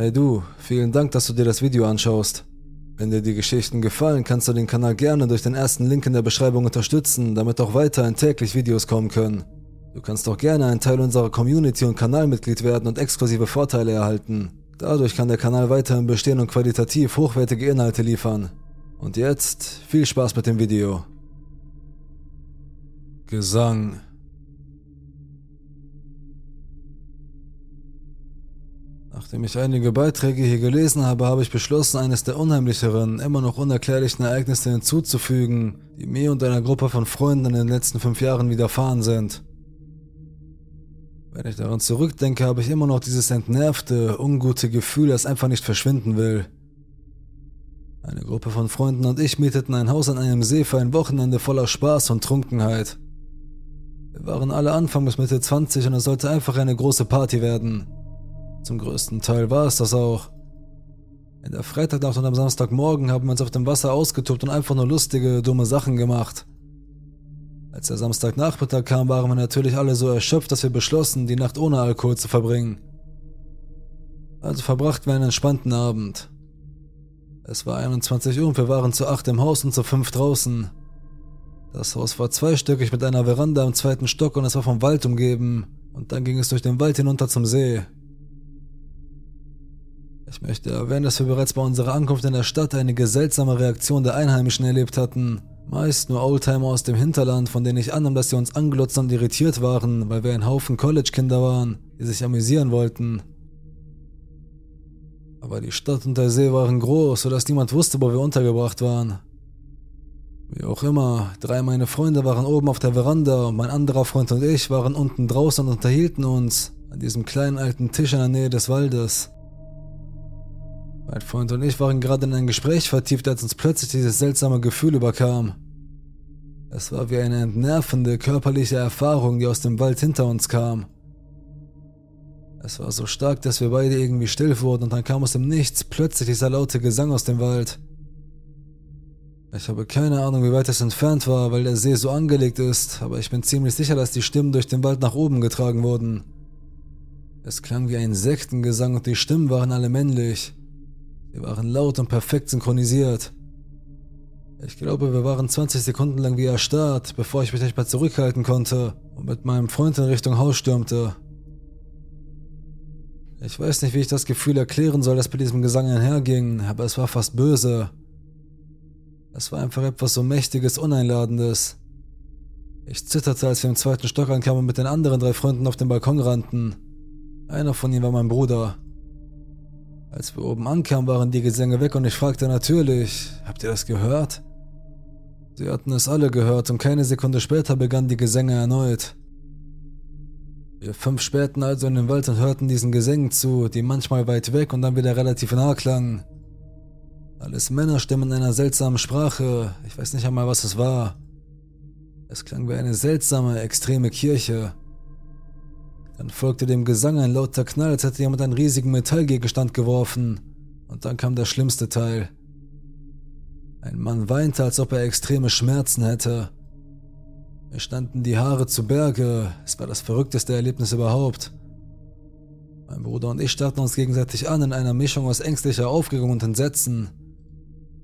Hey du, vielen Dank, dass du dir das Video anschaust. Wenn dir die Geschichten gefallen, kannst du den Kanal gerne durch den ersten Link in der Beschreibung unterstützen, damit auch weiterhin täglich Videos kommen können. Du kannst auch gerne ein Teil unserer Community und Kanalmitglied werden und exklusive Vorteile erhalten. Dadurch kann der Kanal weiterhin bestehen und qualitativ hochwertige Inhalte liefern. Und jetzt viel Spaß mit dem Video. Gesang Nachdem ich einige Beiträge hier gelesen habe, habe ich beschlossen, eines der unheimlicheren, immer noch unerklärlichen Ereignisse hinzuzufügen, die mir und einer Gruppe von Freunden in den letzten fünf Jahren widerfahren sind. Wenn ich daran zurückdenke, habe ich immer noch dieses entnervte, ungute Gefühl, das einfach nicht verschwinden will. Eine Gruppe von Freunden und ich mieteten ein Haus an einem See für ein Wochenende voller Spaß und Trunkenheit. Wir waren alle Anfang bis Mitte 20 und es sollte einfach eine große Party werden. Zum größten Teil war es das auch. In der Freitagnacht und am Samstagmorgen haben wir uns auf dem Wasser ausgetobt und einfach nur lustige, dumme Sachen gemacht. Als der Samstagnachmittag kam, waren wir natürlich alle so erschöpft, dass wir beschlossen, die Nacht ohne Alkohol zu verbringen. Also verbrachten wir einen entspannten Abend. Es war 21 Uhr und wir waren zu acht im Haus und zu fünf draußen. Das Haus war zweistöckig mit einer Veranda im zweiten Stock und es war vom Wald umgeben. Und dann ging es durch den Wald hinunter zum See. Ich möchte erwähnen, dass wir bereits bei unserer Ankunft in der Stadt einige seltsame Reaktionen der Einheimischen erlebt hatten. Meist nur Oldtimer aus dem Hinterland, von denen ich annahm, dass sie uns anglotzt und irritiert waren, weil wir ein Haufen College-Kinder waren, die sich amüsieren wollten. Aber die Stadt und der See waren groß, sodass niemand wusste, wo wir untergebracht waren. Wie auch immer, drei meiner Freunde waren oben auf der Veranda und mein anderer Freund und ich waren unten draußen und unterhielten uns an diesem kleinen alten Tisch in der Nähe des Waldes. Mein Freund und ich waren gerade in ein Gespräch vertieft, als uns plötzlich dieses seltsame Gefühl überkam. Es war wie eine entnervende körperliche Erfahrung, die aus dem Wald hinter uns kam. Es war so stark, dass wir beide irgendwie still wurden und dann kam aus dem Nichts plötzlich dieser laute Gesang aus dem Wald. Ich habe keine Ahnung, wie weit es entfernt war, weil der See so angelegt ist, aber ich bin ziemlich sicher, dass die Stimmen durch den Wald nach oben getragen wurden. Es klang wie ein Sektengesang und die Stimmen waren alle männlich. Wir waren laut und perfekt synchronisiert. Ich glaube, wir waren 20 Sekunden lang wie erstarrt, bevor ich mich nicht mehr zurückhalten konnte und mit meinem Freund in Richtung Haus stürmte. Ich weiß nicht, wie ich das Gefühl erklären soll, das bei diesem Gesang einherging, aber es war fast böse. Es war einfach etwas so Mächtiges, Uneinladendes. Ich zitterte, als wir im zweiten Stock ankamen und mit den anderen drei Freunden auf den Balkon rannten. Einer von ihnen war mein Bruder. Als wir oben ankamen, waren die Gesänge weg und ich fragte natürlich, habt ihr das gehört? Sie hatten es alle gehört und keine Sekunde später begannen die Gesänge erneut. Wir fünf spähten also in den Wald und hörten diesen Gesängen zu, die manchmal weit weg und dann wieder relativ nah klangen. Alles Männerstimmen in einer seltsamen Sprache, ich weiß nicht einmal, was es war. Es klang wie eine seltsame, extreme Kirche. Dann folgte dem Gesang ein lauter Knall, als hätte jemand einen riesigen Metallgegenstand geworfen. Und dann kam der schlimmste Teil. Ein Mann weinte, als ob er extreme Schmerzen hätte. Mir standen die Haare zu Berge. Es war das verrückteste Erlebnis überhaupt. Mein Bruder und ich starrten uns gegenseitig an in einer Mischung aus ängstlicher Aufregung und Entsetzen.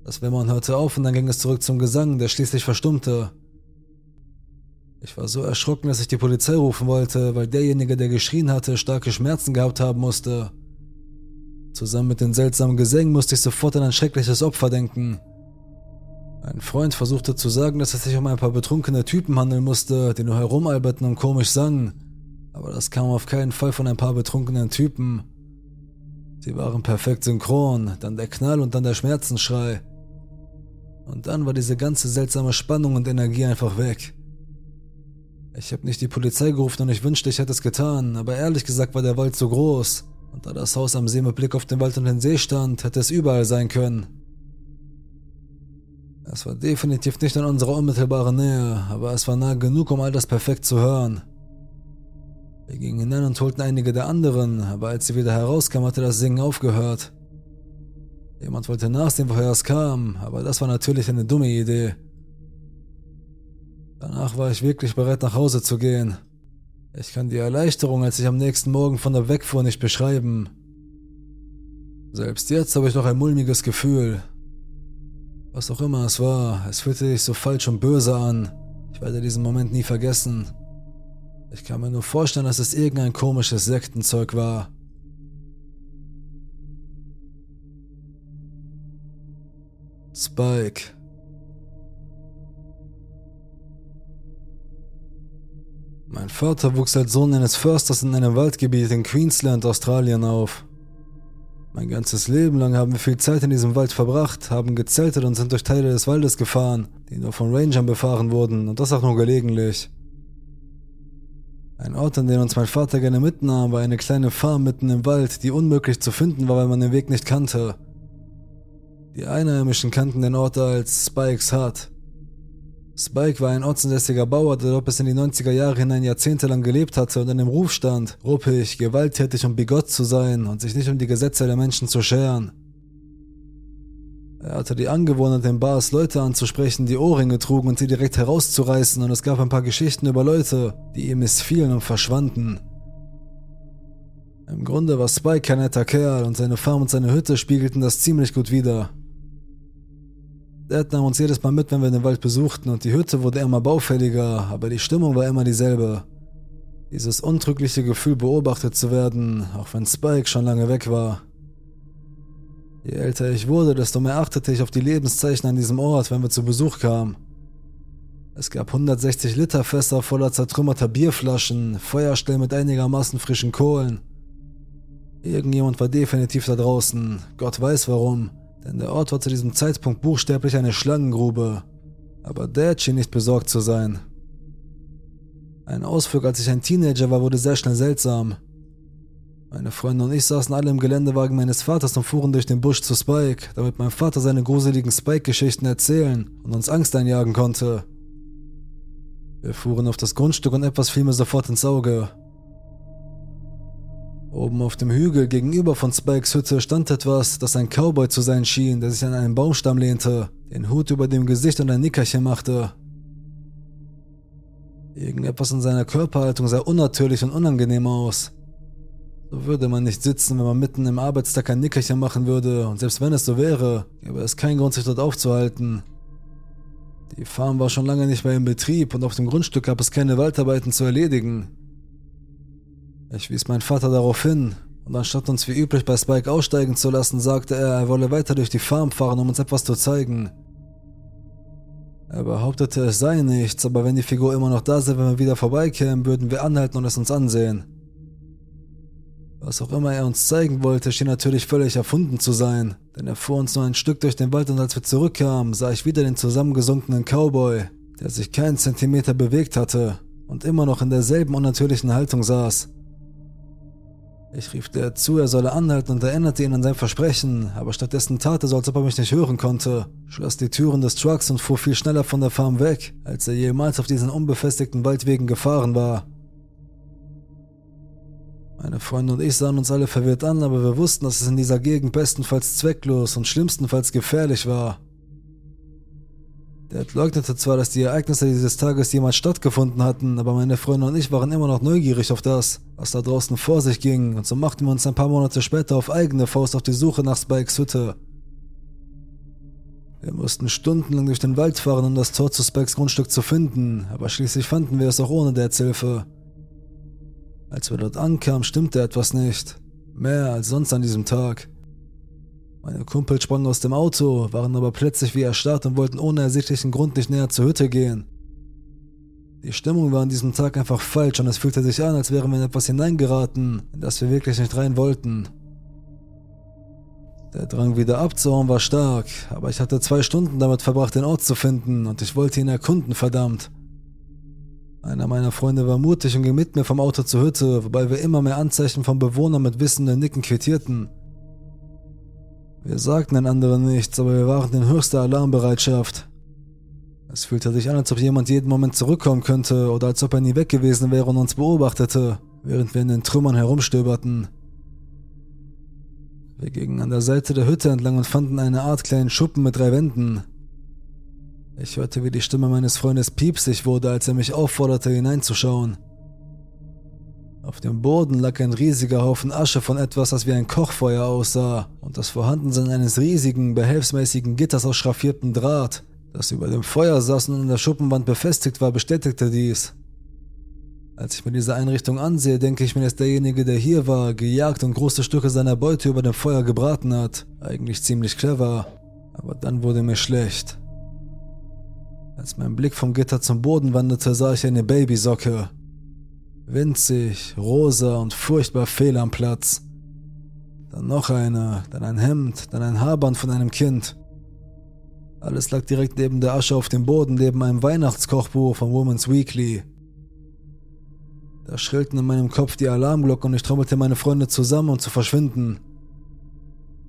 Das Wimmern hörte auf und dann ging es zurück zum Gesang, der schließlich verstummte. Ich war so erschrocken, dass ich die Polizei rufen wollte, weil derjenige, der geschrien hatte, starke Schmerzen gehabt haben musste. Zusammen mit den seltsamen Gesängen musste ich sofort an ein schreckliches Opfer denken. Ein Freund versuchte zu sagen, dass es sich um ein paar betrunkene Typen handeln musste, die nur herumalberten und komisch sangen. Aber das kam auf keinen Fall von ein paar betrunkenen Typen. Sie waren perfekt synchron, dann der Knall und dann der Schmerzensschrei. Und dann war diese ganze seltsame Spannung und Energie einfach weg. Ich habe nicht die Polizei gerufen und ich wünschte, ich hätte es getan, aber ehrlich gesagt war der Wald so groß. Und da das Haus am See mit Blick auf den Wald und den See stand, hätte es überall sein können. Es war definitiv nicht in unserer unmittelbaren Nähe, aber es war nah genug, um all das perfekt zu hören. Wir gingen hinein und holten einige der anderen, aber als sie wieder herauskamen, hatte das Singen aufgehört. Jemand wollte nachsehen, woher es kam, aber das war natürlich eine dumme Idee. Danach war ich wirklich bereit, nach Hause zu gehen. Ich kann die Erleichterung, als ich am nächsten Morgen von der wegfuhr, nicht beschreiben. Selbst jetzt habe ich noch ein mulmiges Gefühl. Was auch immer es war, es fühlte sich so falsch und böse an. Ich werde diesen Moment nie vergessen. Ich kann mir nur vorstellen, dass es irgendein komisches Sektenzeug war. Spike. Mein Vater wuchs als Sohn eines Försters in einem Waldgebiet in Queensland, Australien auf. Mein ganzes Leben lang haben wir viel Zeit in diesem Wald verbracht, haben gezeltet und sind durch Teile des Waldes gefahren, die nur von Rangern befahren wurden, und das auch nur gelegentlich. Ein Ort, an den uns mein Vater gerne mitnahm, war eine kleine Farm mitten im Wald, die unmöglich zu finden war, weil man den Weg nicht kannte. Die Einheimischen kannten den Ort als Spikes Hut. Spike war ein ortsansässiger Bauer, der bis in die 90er Jahre hinein jahrzehntelang gelebt hatte und in dem Ruf stand, ruppig, gewalttätig und bigott zu sein und sich nicht um die Gesetze der Menschen zu scheren. Er hatte die Angewohnheit in Bars Leute anzusprechen, die Ohrringe trugen und sie direkt herauszureißen und es gab ein paar Geschichten über Leute, die ihm missfielen und verschwanden. Im Grunde war Spike kein netter Kerl und seine Farm und seine Hütte spiegelten das ziemlich gut wider. Nahm uns jedes Mal mit, wenn wir den Wald besuchten, und die Hütte wurde immer baufälliger, aber die Stimmung war immer dieselbe. Dieses untrügliche Gefühl, beobachtet zu werden, auch wenn Spike schon lange weg war. Je älter ich wurde, desto mehr achtete ich auf die Lebenszeichen an diesem Ort, wenn wir zu Besuch kamen. Es gab 160 Liter Fässer voller zertrümmerter Bierflaschen, Feuerstellen mit einigermaßen frischen Kohlen. Irgendjemand war definitiv da draußen, Gott weiß warum denn der Ort war zu diesem Zeitpunkt buchstäblich eine Schlangengrube. Aber Dad schien nicht besorgt zu sein. Ein Ausflug, als ich ein Teenager war, wurde sehr schnell seltsam. Meine Freunde und ich saßen alle im Geländewagen meines Vaters und fuhren durch den Busch zu Spike, damit mein Vater seine gruseligen Spike-Geschichten erzählen und uns Angst einjagen konnte. Wir fuhren auf das Grundstück und etwas fiel mir sofort ins Auge. Oben auf dem Hügel gegenüber von Spikes Hütte stand etwas, das ein Cowboy zu sein schien, der sich an einen Baumstamm lehnte, den Hut über dem Gesicht und ein Nickerchen machte. Irgendetwas in seiner Körperhaltung sah unnatürlich und unangenehm aus. So würde man nicht sitzen, wenn man mitten im Arbeitstag ein Nickerchen machen würde, und selbst wenn es so wäre, gäbe es keinen Grund, sich dort aufzuhalten. Die Farm war schon lange nicht mehr in Betrieb und auf dem Grundstück gab es keine Waldarbeiten zu erledigen. Ich wies meinen Vater darauf hin, und anstatt uns wie üblich bei Spike aussteigen zu lassen, sagte er, er wolle weiter durch die Farm fahren, um uns etwas zu zeigen. Er behauptete, es sei nichts, aber wenn die Figur immer noch da sei, wenn wir wieder vorbeikämen, würden wir anhalten und es uns ansehen. Was auch immer er uns zeigen wollte, schien natürlich völlig erfunden zu sein, denn er fuhr uns nur ein Stück durch den Wald und als wir zurückkamen, sah ich wieder den zusammengesunkenen Cowboy, der sich keinen Zentimeter bewegt hatte und immer noch in derselben unnatürlichen Haltung saß. Ich rief der zu, er solle anhalten und erinnerte ihn an sein Versprechen, aber stattdessen tat er so, als ob er mich nicht hören konnte, schloss die Türen des Trucks und fuhr viel schneller von der Farm weg, als er jemals auf diesen unbefestigten Waldwegen gefahren war. Meine Freunde und ich sahen uns alle verwirrt an, aber wir wussten, dass es in dieser Gegend bestenfalls zwecklos und schlimmstenfalls gefährlich war. Dad leugnete zwar, dass die Ereignisse dieses Tages jemals stattgefunden hatten, aber meine Freunde und ich waren immer noch neugierig auf das, was da draußen vor sich ging, und so machten wir uns ein paar Monate später auf eigene Faust auf die Suche nach Spikes Hütte. Wir mussten stundenlang durch den Wald fahren, um das Tor zu Spikes Grundstück zu finden, aber schließlich fanden wir es auch ohne Dads Hilfe. Als wir dort ankamen, stimmte etwas nicht. Mehr als sonst an diesem Tag. Meine Kumpel sprangen aus dem Auto, waren aber plötzlich wie erstarrt und wollten ohne ersichtlichen Grund nicht näher zur Hütte gehen. Die Stimmung war an diesem Tag einfach falsch und es fühlte sich an, als wären wir in etwas hineingeraten, in das wir wirklich nicht rein wollten. Der Drang wieder abzuhauen war stark, aber ich hatte zwei Stunden damit verbracht, den Ort zu finden und ich wollte ihn erkunden, verdammt. Einer meiner Freunde war mutig und ging mit mir vom Auto zur Hütte, wobei wir immer mehr Anzeichen von Bewohnern mit wissenden Nicken quittierten. Wir sagten den anderen nichts, aber wir waren in höchster Alarmbereitschaft. Es fühlte sich an, als ob jemand jeden Moment zurückkommen könnte oder als ob er nie weg gewesen wäre und uns beobachtete, während wir in den Trümmern herumstöberten. Wir gingen an der Seite der Hütte entlang und fanden eine Art kleinen Schuppen mit drei Wänden. Ich hörte, wie die Stimme meines Freundes piepsig wurde, als er mich aufforderte, hineinzuschauen. Auf dem Boden lag ein riesiger Haufen Asche von etwas, das wie ein Kochfeuer aussah, und das Vorhandensein eines riesigen, behelfsmäßigen Gitters aus schraffiertem Draht, das über dem Feuer saß und an der Schuppenwand befestigt war, bestätigte dies. Als ich mir diese Einrichtung ansehe, denke ich mir, dass derjenige, der hier war, gejagt und große Stücke seiner Beute über dem Feuer gebraten hat. Eigentlich ziemlich clever. Aber dann wurde mir schlecht. Als mein Blick vom Gitter zum Boden wanderte, sah ich eine Babysocke. Winzig, rosa und furchtbar fehl am Platz. Dann noch eine, dann ein Hemd, dann ein Haarband von einem Kind. Alles lag direkt neben der Asche auf dem Boden, neben einem Weihnachtskochbuch von Woman's Weekly. Da schrillten in meinem Kopf die Alarmglocken und ich trommelte meine Freunde zusammen, um zu verschwinden.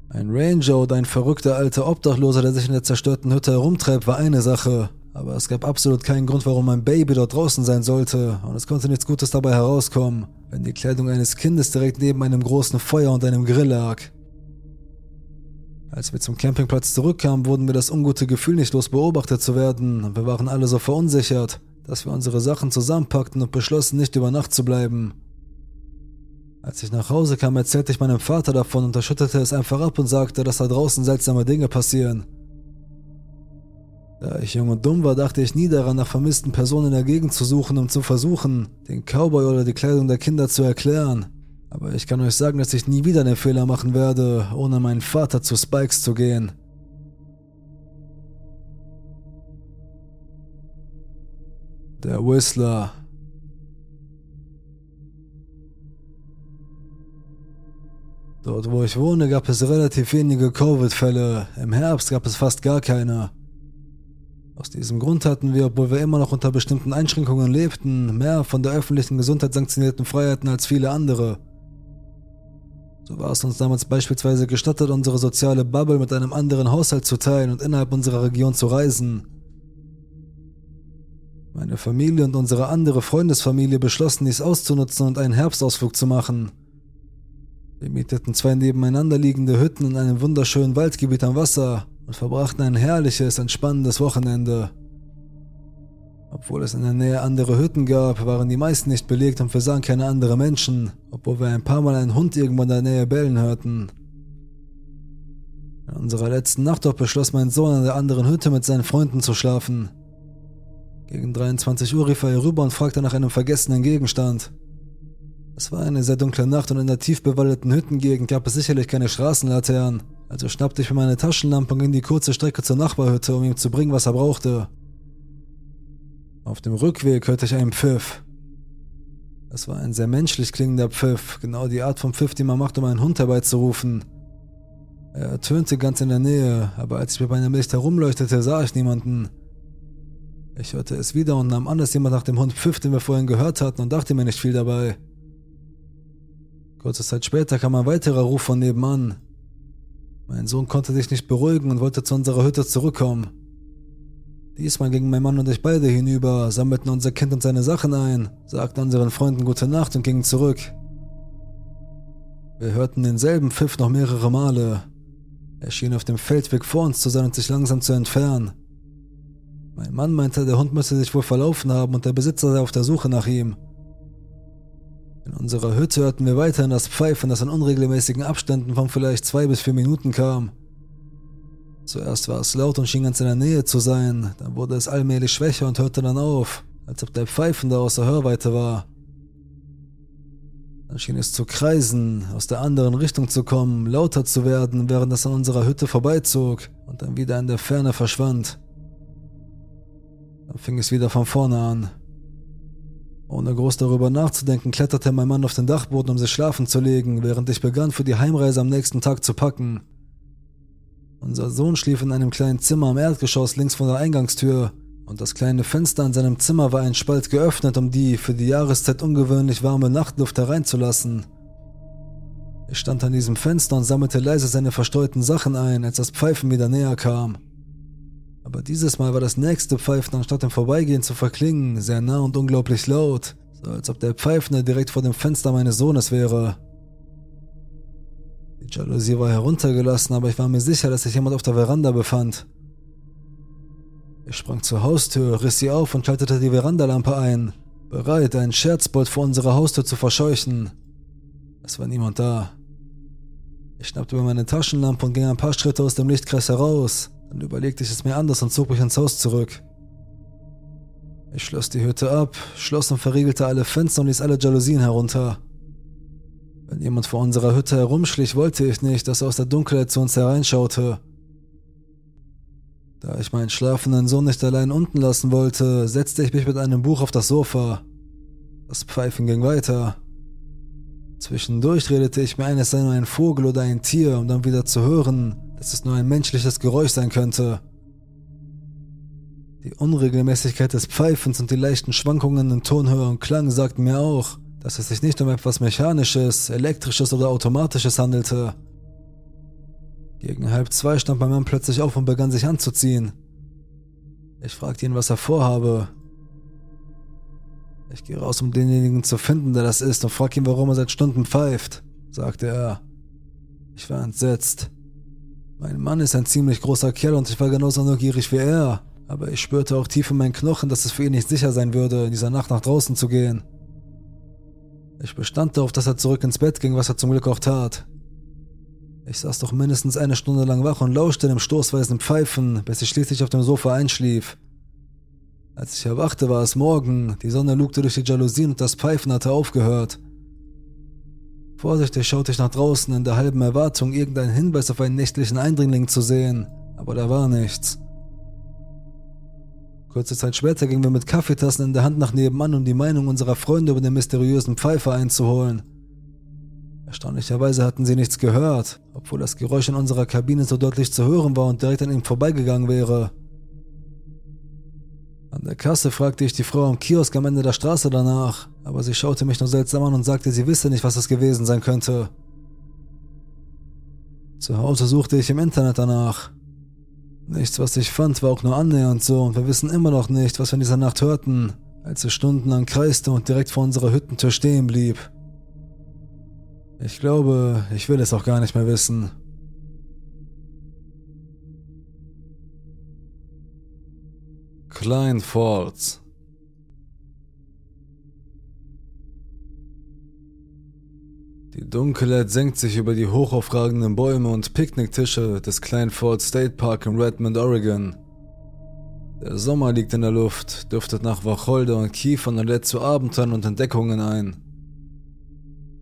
Ein Ranger oder ein verrückter alter Obdachloser, der sich in der zerstörten Hütte herumtreibt, war eine Sache. Aber es gab absolut keinen Grund, warum mein Baby dort draußen sein sollte, und es konnte nichts Gutes dabei herauskommen, wenn die Kleidung eines Kindes direkt neben einem großen Feuer und einem Grill lag. Als wir zum Campingplatz zurückkamen, wurden wir das ungute Gefühl nicht los beobachtet zu werden, und wir waren alle so verunsichert dass wir unsere Sachen zusammenpackten und beschlossen, nicht über Nacht zu bleiben. Als ich nach Hause kam, erzählte ich meinem Vater davon und er schüttelte es einfach ab und sagte, dass da draußen seltsame Dinge passieren. Da ich jung und dumm war, dachte ich nie daran, nach vermissten Personen in der Gegend zu suchen, um zu versuchen, den Cowboy oder die Kleidung der Kinder zu erklären. Aber ich kann euch sagen, dass ich nie wieder den Fehler machen werde, ohne meinen Vater zu Spikes zu gehen. Der Whistler. Dort, wo ich wohne, gab es relativ wenige Covid-Fälle. Im Herbst gab es fast gar keine. Aus diesem Grund hatten wir, obwohl wir immer noch unter bestimmten Einschränkungen lebten, mehr von der öffentlichen Gesundheit sanktionierten Freiheiten als viele andere. So war es uns damals beispielsweise gestattet, unsere soziale Bubble mit einem anderen Haushalt zu teilen und innerhalb unserer Region zu reisen. Meine Familie und unsere andere Freundesfamilie beschlossen, dies auszunutzen und einen Herbstausflug zu machen. Wir mieteten zwei nebeneinander liegende Hütten in einem wunderschönen Waldgebiet am Wasser und verbrachten ein herrliches, entspannendes Wochenende. Obwohl es in der Nähe andere Hütten gab, waren die meisten nicht belegt und wir sahen keine anderen Menschen, obwohl wir ein paar Mal einen Hund irgendwo in der Nähe bellen hörten. In unserer letzten Nacht dort beschloss mein Sohn an der anderen Hütte mit seinen Freunden zu schlafen. Gegen 23 Uhr rief er hier rüber und fragte nach einem vergessenen Gegenstand. Es war eine sehr dunkle Nacht und in der tief bewaldeten Hüttengegend gab es sicherlich keine Straßenlaternen, also schnappte ich mir meine Taschenlampe und ging die kurze Strecke zur Nachbarhütte, um ihm zu bringen, was er brauchte. Auf dem Rückweg hörte ich einen Pfiff. Es war ein sehr menschlich klingender Pfiff, genau die Art von Pfiff, die man macht, um einen Hund herbeizurufen. Er tönte ganz in der Nähe, aber als ich mit meinem Licht herumleuchtete, sah ich niemanden. Ich hörte es wieder und nahm an, dass jemand nach dem Hund pfiff, den wir vorhin gehört hatten und dachte mir nicht viel dabei. Kurze Zeit später kam ein weiterer Ruf von nebenan. Mein Sohn konnte sich nicht beruhigen und wollte zu unserer Hütte zurückkommen. Diesmal gingen mein Mann und ich beide hinüber, sammelten unser Kind und seine Sachen ein, sagten unseren Freunden gute Nacht und gingen zurück. Wir hörten denselben Pfiff noch mehrere Male. Er schien auf dem Feldweg vor uns zu sein und sich langsam zu entfernen. Mein Mann meinte, der Hund müsse sich wohl verlaufen haben und der Besitzer sei auf der Suche nach ihm. In unserer Hütte hörten wir weiterhin das Pfeifen, das in unregelmäßigen Abständen von vielleicht zwei bis vier Minuten kam. Zuerst war es laut und schien ganz in der Nähe zu sein, dann wurde es allmählich schwächer und hörte dann auf, als ob der Pfeifende außer Hörweite war. Dann schien es zu kreisen, aus der anderen Richtung zu kommen, lauter zu werden, während es an unserer Hütte vorbeizog und dann wieder in der Ferne verschwand. Dann fing es wieder von vorne an. Ohne groß darüber nachzudenken, kletterte mein Mann auf den Dachboden, um sich schlafen zu legen, während ich begann, für die Heimreise am nächsten Tag zu packen. Unser Sohn schlief in einem kleinen Zimmer am Erdgeschoss links von der Eingangstür, und das kleine Fenster in seinem Zimmer war ein Spalt geöffnet, um die für die Jahreszeit ungewöhnlich warme Nachtluft hereinzulassen. Ich stand an diesem Fenster und sammelte leise seine verstreuten Sachen ein, als das Pfeifen wieder näher kam. Aber dieses Mal war das nächste Pfeifen anstatt im Vorbeigehen zu verklingen, sehr nah und unglaublich laut, so als ob der Pfeifende direkt vor dem Fenster meines Sohnes wäre. Die Jalousie war heruntergelassen, aber ich war mir sicher, dass sich jemand auf der Veranda befand. Ich sprang zur Haustür, riss sie auf und schaltete die Verandalampe ein. bereit, einen Scherzbold vor unserer Haustür zu verscheuchen. Es war niemand da. Ich schnappte mir meine Taschenlampe und ging ein paar Schritte aus dem Lichtkreis heraus. Dann überlegte ich es mir anders und zog mich ins Haus zurück. Ich schloss die Hütte ab, schloss und verriegelte alle Fenster und ließ alle Jalousien herunter. Wenn jemand vor unserer Hütte herumschlich, wollte ich nicht, dass er aus der Dunkelheit zu uns hereinschaute. Da ich meinen schlafenden Sohn nicht allein unten lassen wollte, setzte ich mich mit einem Buch auf das Sofa. Das Pfeifen ging weiter. Zwischendurch redete ich mir ein, es sei nur ein Vogel oder ein Tier, um dann wieder zu hören, dass es nur ein menschliches Geräusch sein könnte. Die Unregelmäßigkeit des Pfeifens und die leichten Schwankungen in Tonhöhe und Klang sagten mir auch, dass es sich nicht um etwas Mechanisches, Elektrisches oder Automatisches handelte. Gegen halb zwei stand mein Mann plötzlich auf und begann sich anzuziehen. Ich fragte ihn, was er vorhabe. Ich gehe raus, um denjenigen zu finden, der das ist, und frage ihn, warum er seit Stunden pfeift, sagte er. Ich war entsetzt. Mein Mann ist ein ziemlich großer Kerl und ich war genauso neugierig wie er, aber ich spürte auch tief in meinen Knochen, dass es für ihn nicht sicher sein würde, in dieser Nacht nach draußen zu gehen. Ich bestand darauf, dass er zurück ins Bett ging, was er zum Glück auch tat. Ich saß doch mindestens eine Stunde lang wach und lauschte dem stoßweisen Pfeifen, bis ich schließlich auf dem Sofa einschlief. Als ich erwachte, war es Morgen, die Sonne lugte durch die Jalousien und das Pfeifen hatte aufgehört. Vorsichtig schaute ich nach draußen in der halben Erwartung, irgendeinen Hinweis auf einen nächtlichen Eindringling zu sehen, aber da war nichts. Kurze Zeit später gingen wir mit Kaffeetassen in der Hand nach nebenan, um die Meinung unserer Freunde über den mysteriösen Pfeifer einzuholen. Erstaunlicherweise hatten sie nichts gehört, obwohl das Geräusch in unserer Kabine so deutlich zu hören war und direkt an ihm vorbeigegangen wäre. An der Kasse fragte ich die Frau am Kiosk am Ende der Straße danach, aber sie schaute mich nur seltsam an und sagte, sie wisse nicht, was es gewesen sein könnte. Zu Hause suchte ich im Internet danach. Nichts, was ich fand, war auch nur annähernd so und wir wissen immer noch nicht, was wir in dieser Nacht hörten, als es stundenlang kreiste und direkt vor unserer Hüttentür stehen blieb. Ich glaube, ich will es auch gar nicht mehr wissen. Klein Falls. Die Dunkelheit senkt sich über die hochaufragenden Bäume und Picknicktische des Klein Falls State Park in Redmond, Oregon. Der Sommer liegt in der Luft, duftet nach Wacholder und Kiefern und lädt zu Abenteuern und Entdeckungen ein.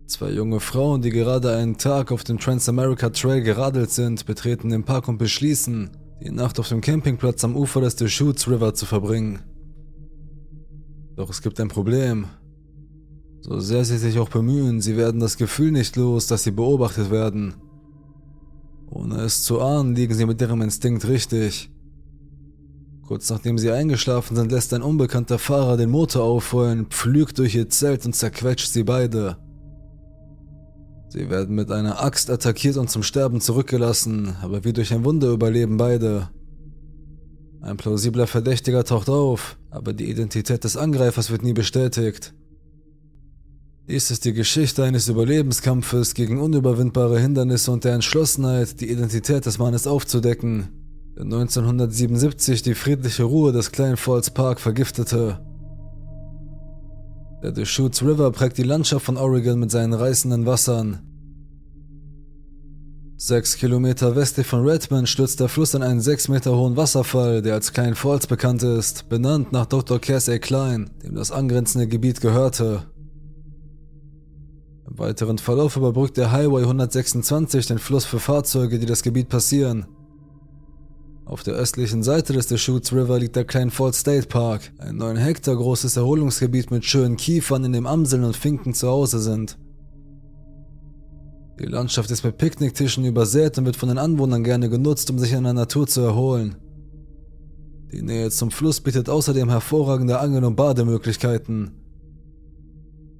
Zwei junge Frauen, die gerade einen Tag auf dem Transamerica Trail geradelt sind, betreten den Park und beschließen, die Nacht auf dem Campingplatz am Ufer des Deschutes River zu verbringen. Doch es gibt ein Problem. So sehr sie sich auch bemühen, sie werden das Gefühl nicht los, dass sie beobachtet werden. Ohne es zu ahnen, liegen sie mit ihrem Instinkt richtig. Kurz nachdem sie eingeschlafen sind, lässt ein unbekannter Fahrer den Motor aufheulen, pflügt durch ihr Zelt und zerquetscht sie beide. Sie werden mit einer Axt attackiert und zum Sterben zurückgelassen, aber wie durch ein Wunder überleben beide. Ein plausibler Verdächtiger taucht auf, aber die Identität des Angreifers wird nie bestätigt. Dies ist die Geschichte eines Überlebenskampfes gegen unüberwindbare Hindernisse und der Entschlossenheit, die Identität des Mannes aufzudecken, der 1977 die friedliche Ruhe des kleinen Falls Park vergiftete. Der Deschutes River prägt die Landschaft von Oregon mit seinen reißenden Wassern. Sechs Kilometer westlich von Redmond stürzt der Fluss in einen sechs Meter hohen Wasserfall, der als Klein Falls bekannt ist, benannt nach Dr. Cass A. Klein, dem das angrenzende Gebiet gehörte. Im weiteren Verlauf überbrückt der Highway 126 den Fluss für Fahrzeuge, die das Gebiet passieren. Auf der östlichen Seite des Deschutes River liegt der Klein Falls State Park, ein 9 Hektar großes Erholungsgebiet mit schönen Kiefern, in dem Amseln und Finken zu Hause sind. Die Landschaft ist mit Picknicktischen übersät und wird von den Anwohnern gerne genutzt, um sich in der Natur zu erholen. Die Nähe zum Fluss bietet außerdem hervorragende Angel- und Bademöglichkeiten.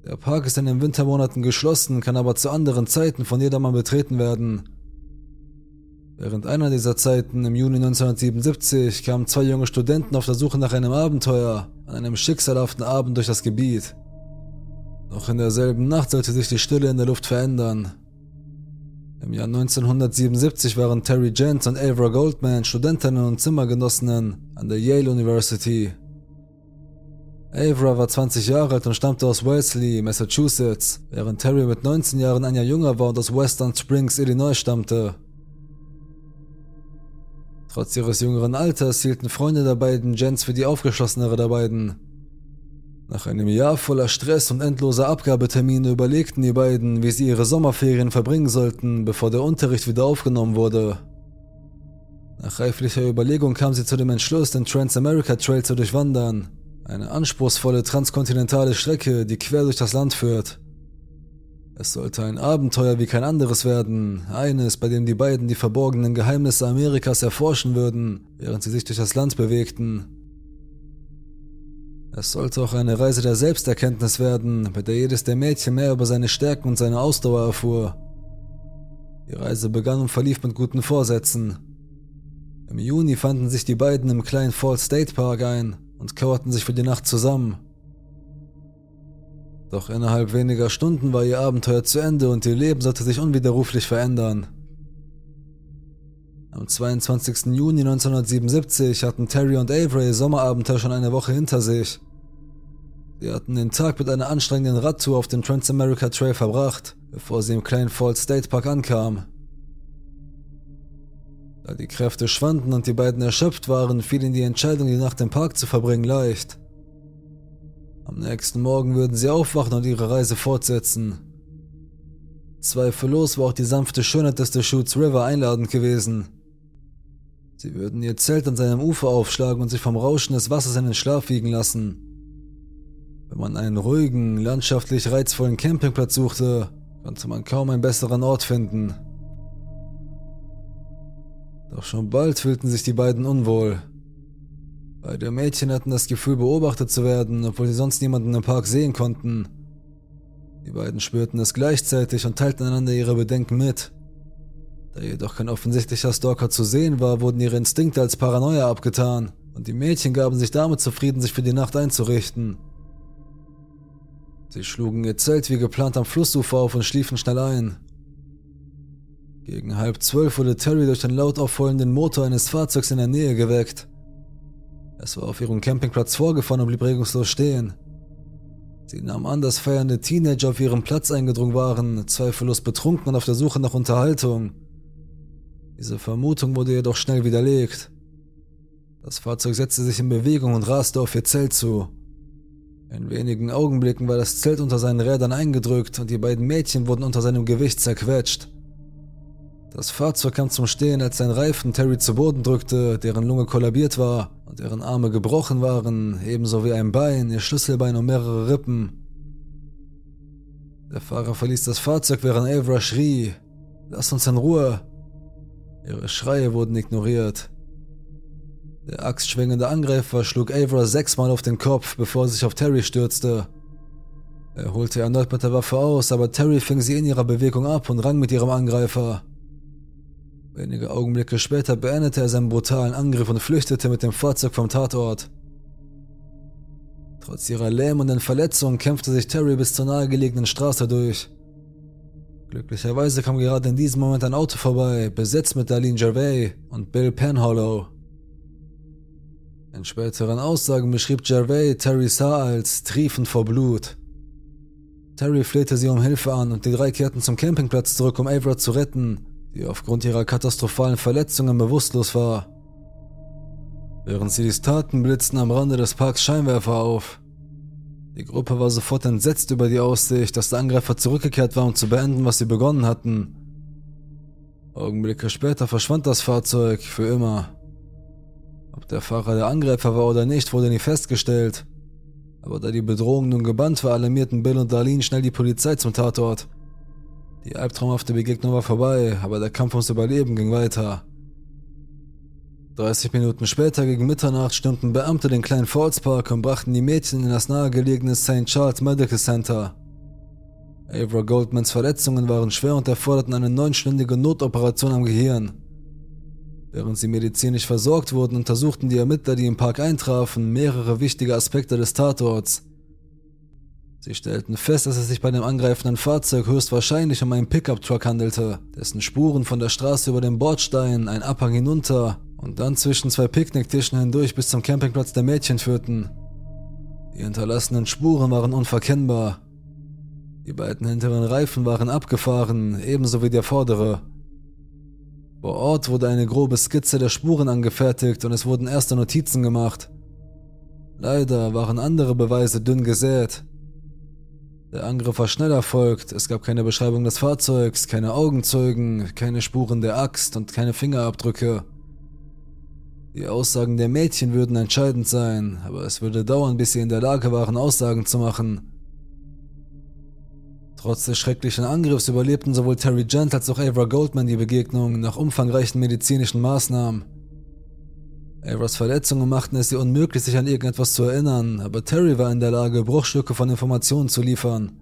Der Park ist in den Wintermonaten geschlossen, kann aber zu anderen Zeiten von jedermann betreten werden. Während einer dieser Zeiten im Juni 1977 kamen zwei junge Studenten auf der Suche nach einem Abenteuer an einem schicksalhaften Abend durch das Gebiet. Noch in derselben Nacht sollte sich die Stille in der Luft verändern. Im Jahr 1977 waren Terry Jentz und Avra Goldman Studentinnen und Zimmergenossinnen an der Yale University Avra war 20 Jahre alt und stammte aus Wellesley, Massachusetts, während Terry mit 19 Jahren ein Jahr jünger war und aus Western Springs, Illinois stammte. Trotz ihres jüngeren Alters hielten Freunde der beiden Gents für die aufgeschlossenere der beiden. Nach einem Jahr voller Stress und endloser Abgabetermine überlegten die beiden, wie sie ihre Sommerferien verbringen sollten, bevor der Unterricht wieder aufgenommen wurde. Nach reiflicher Überlegung kam sie zu dem Entschluss, den Trans-America Trail zu durchwandern. Eine anspruchsvolle transkontinentale Strecke, die quer durch das Land führt. Es sollte ein Abenteuer wie kein anderes werden, eines, bei dem die beiden die verborgenen Geheimnisse Amerikas erforschen würden, während sie sich durch das Land bewegten. Es sollte auch eine Reise der Selbsterkenntnis werden, bei der jedes der Mädchen mehr über seine Stärken und seine Ausdauer erfuhr. Die Reise begann und verlief mit guten Vorsätzen. Im Juni fanden sich die beiden im kleinen Fall State Park ein und kauerten sich für die Nacht zusammen. Doch innerhalb weniger Stunden war ihr Abenteuer zu Ende und ihr Leben sollte sich unwiderruflich verändern. Am 22. Juni 1977 hatten Terry und Avery ihr Sommerabenteuer schon eine Woche hinter sich. Sie hatten den Tag mit einer anstrengenden Radtour auf dem Transamerica Trail verbracht, bevor sie im kleinen Falls State Park ankamen. Da die Kräfte schwanden und die beiden erschöpft waren, fiel ihnen die Entscheidung, die Nacht im Park zu verbringen, leicht. Am nächsten Morgen würden sie aufwachen und ihre Reise fortsetzen. Zweifellos war auch die sanfte Schönheit des Deschutes River einladend gewesen. Sie würden ihr Zelt an seinem Ufer aufschlagen und sich vom Rauschen des Wassers in den Schlaf wiegen lassen. Wenn man einen ruhigen, landschaftlich reizvollen Campingplatz suchte, konnte man kaum einen besseren Ort finden. Doch schon bald fühlten sich die beiden unwohl. Beide Mädchen hatten das Gefühl, beobachtet zu werden, obwohl sie sonst niemanden im Park sehen konnten. Die beiden spürten es gleichzeitig und teilten einander ihre Bedenken mit. Da jedoch kein offensichtlicher Stalker zu sehen war, wurden ihre Instinkte als Paranoia abgetan und die Mädchen gaben sich damit zufrieden, sich für die Nacht einzurichten. Sie schlugen ihr Zelt wie geplant am Flussufer auf und schliefen schnell ein. Gegen halb zwölf wurde Terry durch den laut aufheulenden Motor eines Fahrzeugs in der Nähe geweckt. Es war auf ihrem Campingplatz vorgefahren und blieb regungslos stehen. Sie nahm an, dass feiernde Teenager auf ihrem Platz eingedrungen waren, zweifellos betrunken und auf der Suche nach Unterhaltung. Diese Vermutung wurde jedoch schnell widerlegt. Das Fahrzeug setzte sich in Bewegung und raste auf ihr Zelt zu. In wenigen Augenblicken war das Zelt unter seinen Rädern eingedrückt und die beiden Mädchen wurden unter seinem Gewicht zerquetscht. Das Fahrzeug kam zum Stehen, als sein Reifen Terry zu Boden drückte, deren Lunge kollabiert war und deren Arme gebrochen waren, ebenso wie ein Bein, ihr Schlüsselbein und mehrere Rippen. Der Fahrer verließ das Fahrzeug, während Avra schrie, Lass uns in Ruhe. Ihre Schreie wurden ignoriert. Der axtschwingende Angreifer schlug Avra sechsmal auf den Kopf, bevor er sich auf Terry stürzte. Er holte erneut mit der Waffe aus, aber Terry fing sie in ihrer Bewegung ab und rang mit ihrem Angreifer. Wenige Augenblicke später beendete er seinen brutalen Angriff und flüchtete mit dem Fahrzeug vom Tatort. Trotz ihrer lähmenden Verletzungen kämpfte sich Terry bis zur nahegelegenen Straße durch. Glücklicherweise kam gerade in diesem Moment ein Auto vorbei, besetzt mit Darlene Gervais und Bill Penhollow. In späteren Aussagen beschrieb Gervais Terry Saar als triefend vor Blut. Terry flehte sie um Hilfe an und die drei kehrten zum Campingplatz zurück, um Avra zu retten, die aufgrund ihrer katastrophalen Verletzungen bewusstlos war. Während sie dies taten, blitzten am Rande des Parks Scheinwerfer auf. Die Gruppe war sofort entsetzt über die Aussicht, dass der Angreifer zurückgekehrt war, um zu beenden, was sie begonnen hatten. Augenblicke später verschwand das Fahrzeug für immer. Ob der Fahrer der Angreifer war oder nicht, wurde nie festgestellt. Aber da die Bedrohung nun gebannt war, alarmierten Bill und Darlene schnell die Polizei zum Tatort. Die albtraumhafte Begegnung war vorbei, aber der Kampf ums Überleben ging weiter. 30 Minuten später gegen Mitternacht stürmten Beamte den kleinen Falls Park und brachten die Mädchen in das nahegelegene St. Charles Medical Center. Avra Goldmans Verletzungen waren schwer und erforderten eine neunstündige Notoperation am Gehirn. Während sie medizinisch versorgt wurden, untersuchten die Ermittler, die im Park eintrafen, mehrere wichtige Aspekte des Tatorts. Sie stellten fest, dass es sich bei dem angreifenden Fahrzeug höchstwahrscheinlich um einen Pickup-Truck handelte, dessen Spuren von der Straße über den Bordstein, ein Abhang hinunter und dann zwischen zwei Picknicktischen hindurch bis zum Campingplatz der Mädchen führten. Die hinterlassenen Spuren waren unverkennbar. Die beiden hinteren Reifen waren abgefahren, ebenso wie der vordere. Vor Ort wurde eine grobe Skizze der Spuren angefertigt und es wurden erste Notizen gemacht. Leider waren andere Beweise dünn gesät. Der Angriff war schnell erfolgt, es gab keine Beschreibung des Fahrzeugs, keine Augenzeugen, keine Spuren der Axt und keine Fingerabdrücke. Die Aussagen der Mädchen würden entscheidend sein, aber es würde dauern, bis sie in der Lage waren, Aussagen zu machen. Trotz des schrecklichen Angriffs überlebten sowohl Terry Gent als auch Avra Goldman die Begegnung nach umfangreichen medizinischen Maßnahmen. Avras Verletzungen machten es ihr unmöglich, sich an irgendetwas zu erinnern, aber Terry war in der Lage, Bruchstücke von Informationen zu liefern.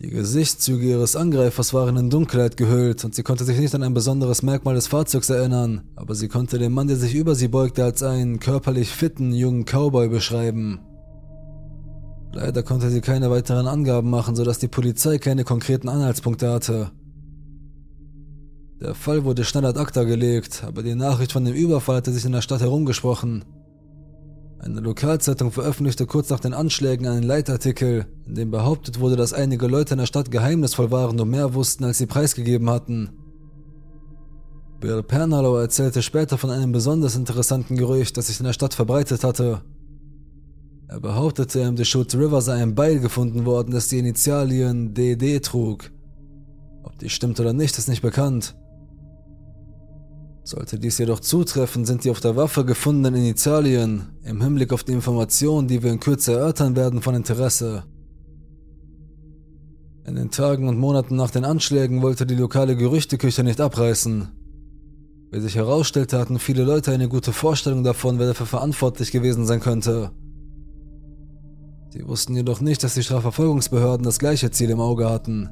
Die Gesichtszüge ihres Angreifers waren in Dunkelheit gehüllt und sie konnte sich nicht an ein besonderes Merkmal des Fahrzeugs erinnern, aber sie konnte den Mann, der sich über sie beugte, als einen körperlich fitten jungen Cowboy beschreiben. Leider konnte sie keine weiteren Angaben machen, sodass die Polizei keine konkreten Anhaltspunkte hatte. Der Fall wurde schnell ad acta gelegt, aber die Nachricht von dem Überfall hatte sich in der Stadt herumgesprochen. Eine Lokalzeitung veröffentlichte kurz nach den Anschlägen einen Leitartikel, in dem behauptet wurde, dass einige Leute in der Stadt geheimnisvoll waren und mehr wussten, als sie preisgegeben hatten. Bill Pernalow erzählte später von einem besonders interessanten Gerücht, das sich in der Stadt verbreitet hatte. Er behauptete, im Deschutes River sei ein Beil gefunden worden, das die Initialien DD trug. Ob dies stimmt oder nicht, ist nicht bekannt. Sollte dies jedoch zutreffen, sind die auf der Waffe gefundenen Initialien im Hinblick auf die Informationen, die wir in Kürze erörtern werden, von Interesse. In den Tagen und Monaten nach den Anschlägen wollte die lokale Gerüchteküche nicht abreißen. Wie sich herausstellte, hatten viele Leute eine gute Vorstellung davon, wer dafür verantwortlich gewesen sein könnte. Sie wussten jedoch nicht, dass die Strafverfolgungsbehörden das gleiche Ziel im Auge hatten.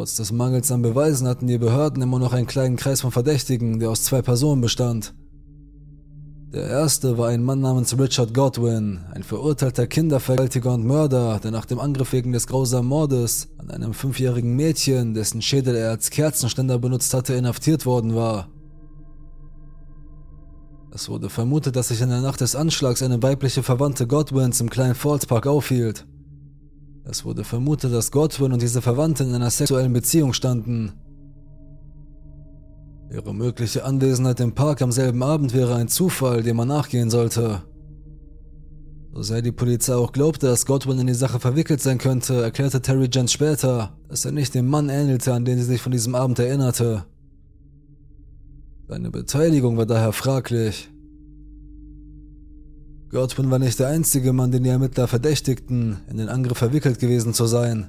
Trotz des Mangels an Beweisen hatten die Behörden immer noch einen kleinen Kreis von Verdächtigen, der aus zwei Personen bestand. Der erste war ein Mann namens Richard Godwin, ein verurteilter Kindervergewaltiger und Mörder, der nach dem Angriff wegen des grausamen Mordes an einem fünfjährigen Mädchen, dessen Schädel er als Kerzenständer benutzt hatte, inhaftiert worden war. Es wurde vermutet, dass sich in der Nacht des Anschlags eine weibliche Verwandte Godwins im kleinen Falls Park aufhielt. Es wurde vermutet, dass Godwin und diese Verwandte in einer sexuellen Beziehung standen. Ihre mögliche Anwesenheit im Park am selben Abend wäre ein Zufall, dem man nachgehen sollte. So sehr die Polizei auch glaubte, dass Godwin in die Sache verwickelt sein könnte, erklärte Terry Jens später, dass er nicht dem Mann ähnelte, an den sie sich von diesem Abend erinnerte. Seine Beteiligung war daher fraglich. Godwin war nicht der einzige Mann, den die Ermittler verdächtigten, in den Angriff verwickelt gewesen zu sein.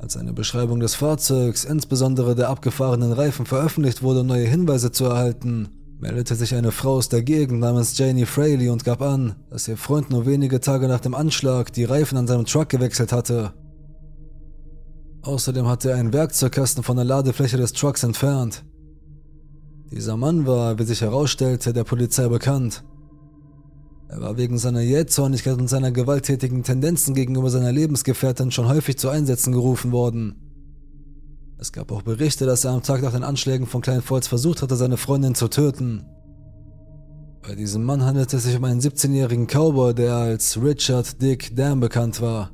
Als eine Beschreibung des Fahrzeugs, insbesondere der abgefahrenen Reifen, veröffentlicht wurde, um neue Hinweise zu erhalten, meldete sich eine Frau aus der Gegend namens Janie Fraley und gab an, dass ihr Freund nur wenige Tage nach dem Anschlag die Reifen an seinem Truck gewechselt hatte. Außerdem hatte er einen Werkzeugkasten von der Ladefläche des Trucks entfernt. Dieser Mann war, wie sich herausstellte, der Polizei bekannt. Er war wegen seiner Jähzornigkeit und seiner gewalttätigen Tendenzen gegenüber seiner Lebensgefährtin schon häufig zu Einsätzen gerufen worden. Es gab auch Berichte, dass er am Tag nach den Anschlägen von Klein Volz versucht hatte, seine Freundin zu töten. Bei diesem Mann handelte es sich um einen 17-jährigen Cowboy, der als Richard Dick Dam bekannt war.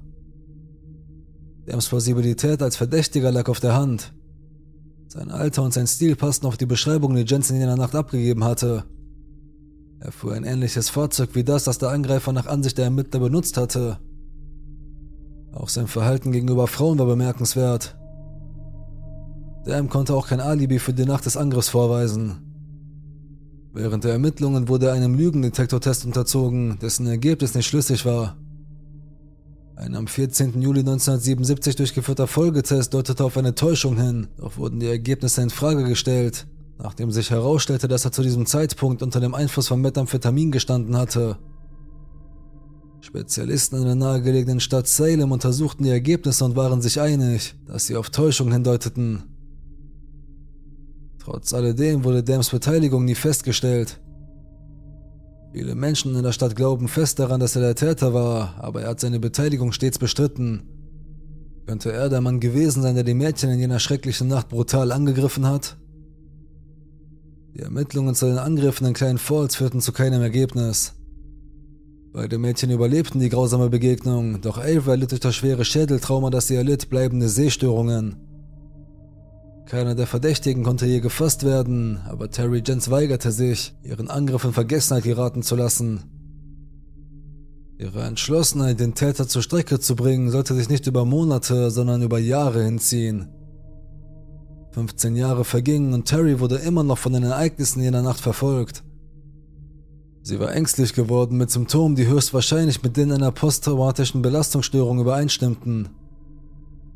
Dams Plausibilität als Verdächtiger lag auf der Hand. Sein Alter und sein Stil passten auf die Beschreibung, die Jensen in jener Nacht abgegeben hatte. Er fuhr ein ähnliches Fahrzeug wie das, das der Angreifer nach Ansicht der Ermittler benutzt hatte. Auch sein Verhalten gegenüber Frauen war bemerkenswert. Dam konnte auch kein Alibi für die Nacht des Angriffs vorweisen. Während der Ermittlungen wurde er einem Lügendetektortest unterzogen, dessen Ergebnis nicht schlüssig war. Ein am 14. Juli 1977 durchgeführter Folgetest deutete auf eine Täuschung hin, doch wurden die Ergebnisse in Frage gestellt, nachdem sich herausstellte, dass er zu diesem Zeitpunkt unter dem Einfluss von Methamphetamin gestanden hatte. Spezialisten in der nahegelegenen Stadt Salem untersuchten die Ergebnisse und waren sich einig, dass sie auf Täuschung hindeuteten. Trotz alledem wurde Dams Beteiligung nie festgestellt. Viele Menschen in der Stadt glauben fest daran, dass er der Täter war, aber er hat seine Beteiligung stets bestritten. Könnte er der Mann gewesen sein, der die Mädchen in jener schrecklichen Nacht brutal angegriffen hat? Die Ermittlungen zu den Angriffen in Kleinen Falls führten zu keinem Ergebnis. Beide Mädchen überlebten die grausame Begegnung, doch Ava litt durch das schwere Schädeltrauma, das sie erlitt, bleibende Sehstörungen. Keiner der Verdächtigen konnte je gefasst werden, aber Terry Jens weigerte sich, ihren Angriff in Vergessenheit geraten zu lassen. Ihre Entschlossenheit, den Täter zur Strecke zu bringen, sollte sich nicht über Monate, sondern über Jahre hinziehen. 15 Jahre vergingen und Terry wurde immer noch von den Ereignissen jener Nacht verfolgt. Sie war ängstlich geworden mit Symptomen, die höchstwahrscheinlich mit denen einer posttraumatischen Belastungsstörung übereinstimmten.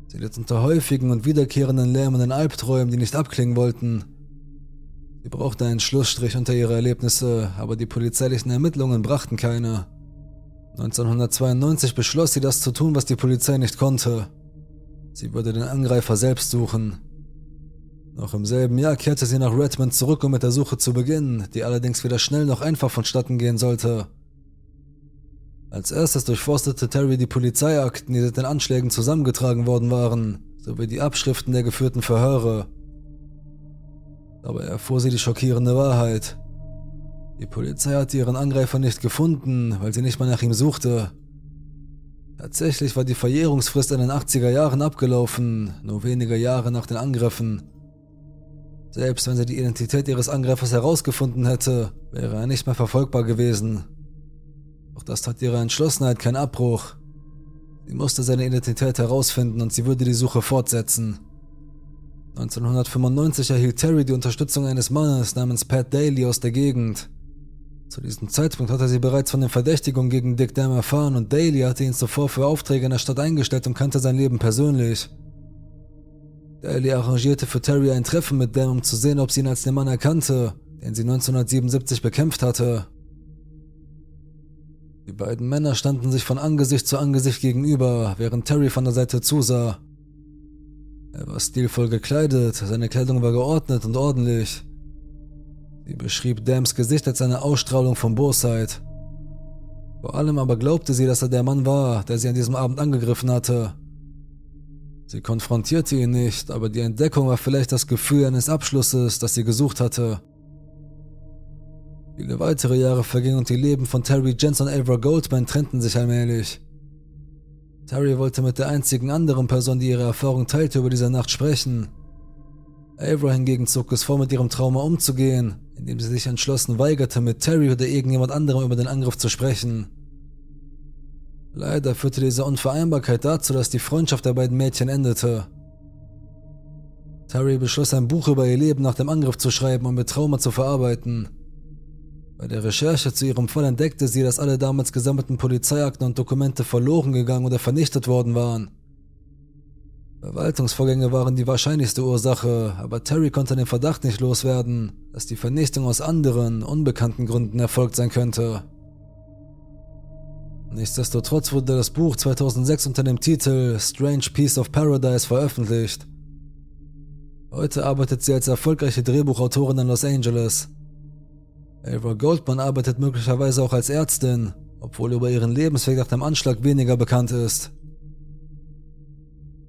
Sie litt unter häufigen und wiederkehrenden lähmenden Albträumen, die nicht abklingen wollten. Sie brauchte einen Schlussstrich unter ihre Erlebnisse, aber die polizeilichen Ermittlungen brachten keine. 1992 beschloss sie, das zu tun, was die Polizei nicht konnte. Sie würde den Angreifer selbst suchen. Noch im selben Jahr kehrte sie nach Redmond zurück, um mit der Suche zu beginnen, die allerdings weder schnell noch einfach vonstatten gehen sollte. Als erstes durchforstete Terry die Polizeiakten, die seit den Anschlägen zusammengetragen worden waren, sowie die Abschriften der geführten Verhöre. Dabei erfuhr sie die schockierende Wahrheit. Die Polizei hatte ihren Angreifer nicht gefunden, weil sie nicht mal nach ihm suchte. Tatsächlich war die Verjährungsfrist in den 80er Jahren abgelaufen, nur wenige Jahre nach den Angriffen. Selbst wenn sie die Identität ihres Angreifers herausgefunden hätte, wäre er nicht mehr verfolgbar gewesen. Doch das tat ihrer Entschlossenheit keinen Abbruch. Sie musste seine Identität herausfinden und sie würde die Suche fortsetzen. 1995 erhielt Terry die Unterstützung eines Mannes namens Pat Daly aus der Gegend. Zu diesem Zeitpunkt hatte sie bereits von den Verdächtigungen gegen Dick Dam erfahren und Daly hatte ihn zuvor für Aufträge in der Stadt eingestellt und kannte sein Leben persönlich. Daly arrangierte für Terry ein Treffen mit Dam, um zu sehen, ob sie ihn als den Mann erkannte, den sie 1977 bekämpft hatte. Die beiden Männer standen sich von Angesicht zu Angesicht gegenüber, während Terry von der Seite zusah. Er war stilvoll gekleidet, seine Kleidung war geordnet und ordentlich. Sie beschrieb Dams Gesicht als eine Ausstrahlung von Bosheit. Vor allem aber glaubte sie, dass er der Mann war, der sie an diesem Abend angegriffen hatte. Sie konfrontierte ihn nicht, aber die Entdeckung war vielleicht das Gefühl eines Abschlusses, das sie gesucht hatte. Viele weitere Jahre vergingen und die Leben von Terry Jens und Avra Goldman trennten sich allmählich. Terry wollte mit der einzigen anderen Person, die ihre Erfahrung teilte, über diese Nacht sprechen. Avra hingegen zog es vor, mit ihrem Trauma umzugehen, indem sie sich entschlossen weigerte, mit Terry oder irgendjemand anderem über den Angriff zu sprechen. Leider führte diese Unvereinbarkeit dazu, dass die Freundschaft der beiden Mädchen endete. Terry beschloss, ein Buch über ihr Leben nach dem Angriff zu schreiben und mit Trauma zu verarbeiten. Bei der Recherche zu ihrem Fall entdeckte sie, dass alle damals gesammelten Polizeiakten und Dokumente verloren gegangen oder vernichtet worden waren. Verwaltungsvorgänge waren die wahrscheinlichste Ursache, aber Terry konnte den Verdacht nicht loswerden, dass die Vernichtung aus anderen, unbekannten Gründen erfolgt sein könnte. Nichtsdestotrotz wurde das Buch 2006 unter dem Titel Strange Piece of Paradise veröffentlicht. Heute arbeitet sie als erfolgreiche Drehbuchautorin in Los Angeles. Ava Goldman arbeitet möglicherweise auch als Ärztin, obwohl über ihren Lebensweg nach dem Anschlag weniger bekannt ist.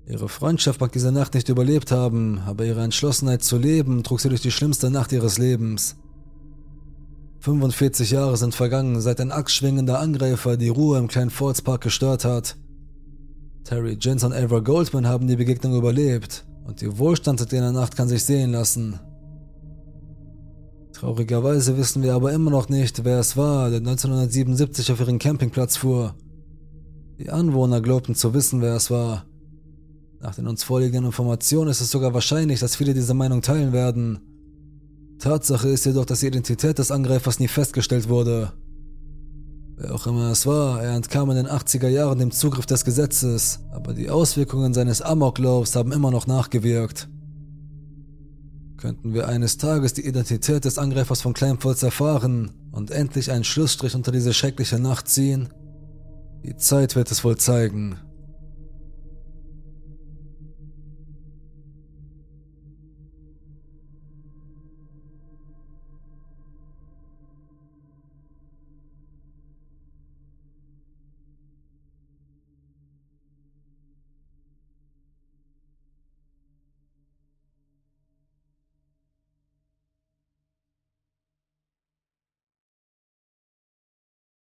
Ihre Freundschaft mag diese Nacht nicht überlebt haben, aber ihre Entschlossenheit zu leben trug sie durch die schlimmste Nacht ihres Lebens. 45 Jahre sind vergangen, seit ein axtschwingender Angreifer die Ruhe im kleinen Forts Park gestört hat. Terry Jens und Ava Goldman haben die Begegnung überlebt und ihr Wohlstand seit jener Nacht kann sich sehen lassen. Traurigerweise wissen wir aber immer noch nicht, wer es war, der 1977 auf ihren Campingplatz fuhr. Die Anwohner glaubten zu wissen, wer es war. Nach den uns vorliegenden Informationen ist es sogar wahrscheinlich, dass viele diese Meinung teilen werden. Tatsache ist jedoch, dass die Identität des Angreifers nie festgestellt wurde. Wer auch immer es war, er entkam in den 80er Jahren dem Zugriff des Gesetzes, aber die Auswirkungen seines Amoklaufs haben immer noch nachgewirkt. Könnten wir eines Tages die Identität des Angreifers von Kleinpolz erfahren und endlich einen Schlussstrich unter diese schreckliche Nacht ziehen? Die Zeit wird es wohl zeigen.